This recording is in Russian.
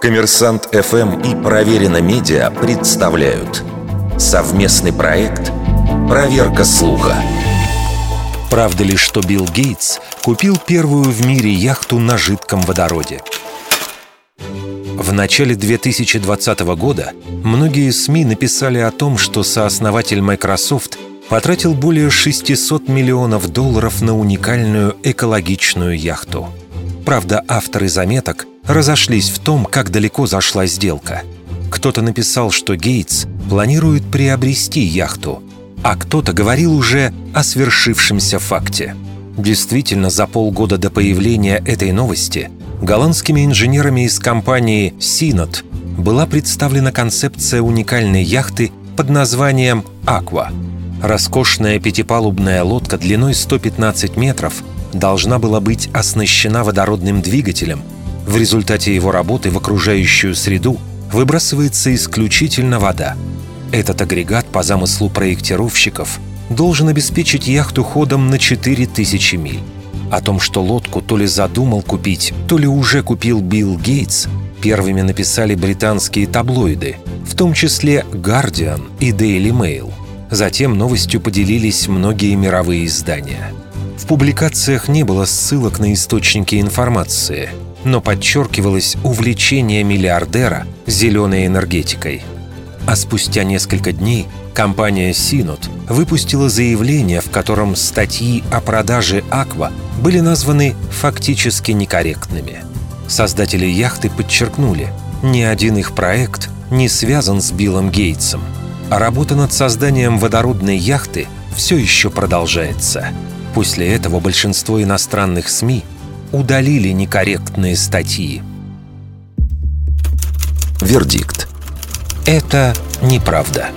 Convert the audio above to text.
Коммерсант ФМ и Проверено Медиа представляют совместный проект «Проверка слуха». Правда ли, что Билл Гейтс купил первую в мире яхту на жидком водороде? В начале 2020 года многие СМИ написали о том, что сооснователь Microsoft потратил более 600 миллионов долларов на уникальную экологичную яхту. Правда, авторы заметок разошлись в том, как далеко зашла сделка. Кто-то написал, что Гейтс планирует приобрести яхту, а кто-то говорил уже о свершившемся факте. Действительно, за полгода до появления этой новости голландскими инженерами из компании Synod была представлена концепция уникальной яхты под названием «Аква». Роскошная пятипалубная лодка длиной 115 метров должна была быть оснащена водородным двигателем. В результате его работы в окружающую среду выбрасывается исключительно вода. Этот агрегат по замыслу проектировщиков должен обеспечить яхту ходом на 4000 миль. О том, что лодку то ли задумал купить, то ли уже купил Билл Гейтс, первыми написали британские таблоиды, в том числе «Guardian» и «Daily Mail». Затем новостью поделились многие мировые издания. В публикациях не было ссылок на источники информации, но подчеркивалось увлечение миллиардера зеленой энергетикой. А спустя несколько дней компания Синод выпустила заявление, в котором статьи о продаже «Аква» были названы фактически некорректными. Создатели яхты подчеркнули, ни один их проект не связан с Биллом Гейтсом, а работа над созданием водородной яхты все еще продолжается. После этого большинство иностранных СМИ удалили некорректные статьи. Вердикт. Это неправда.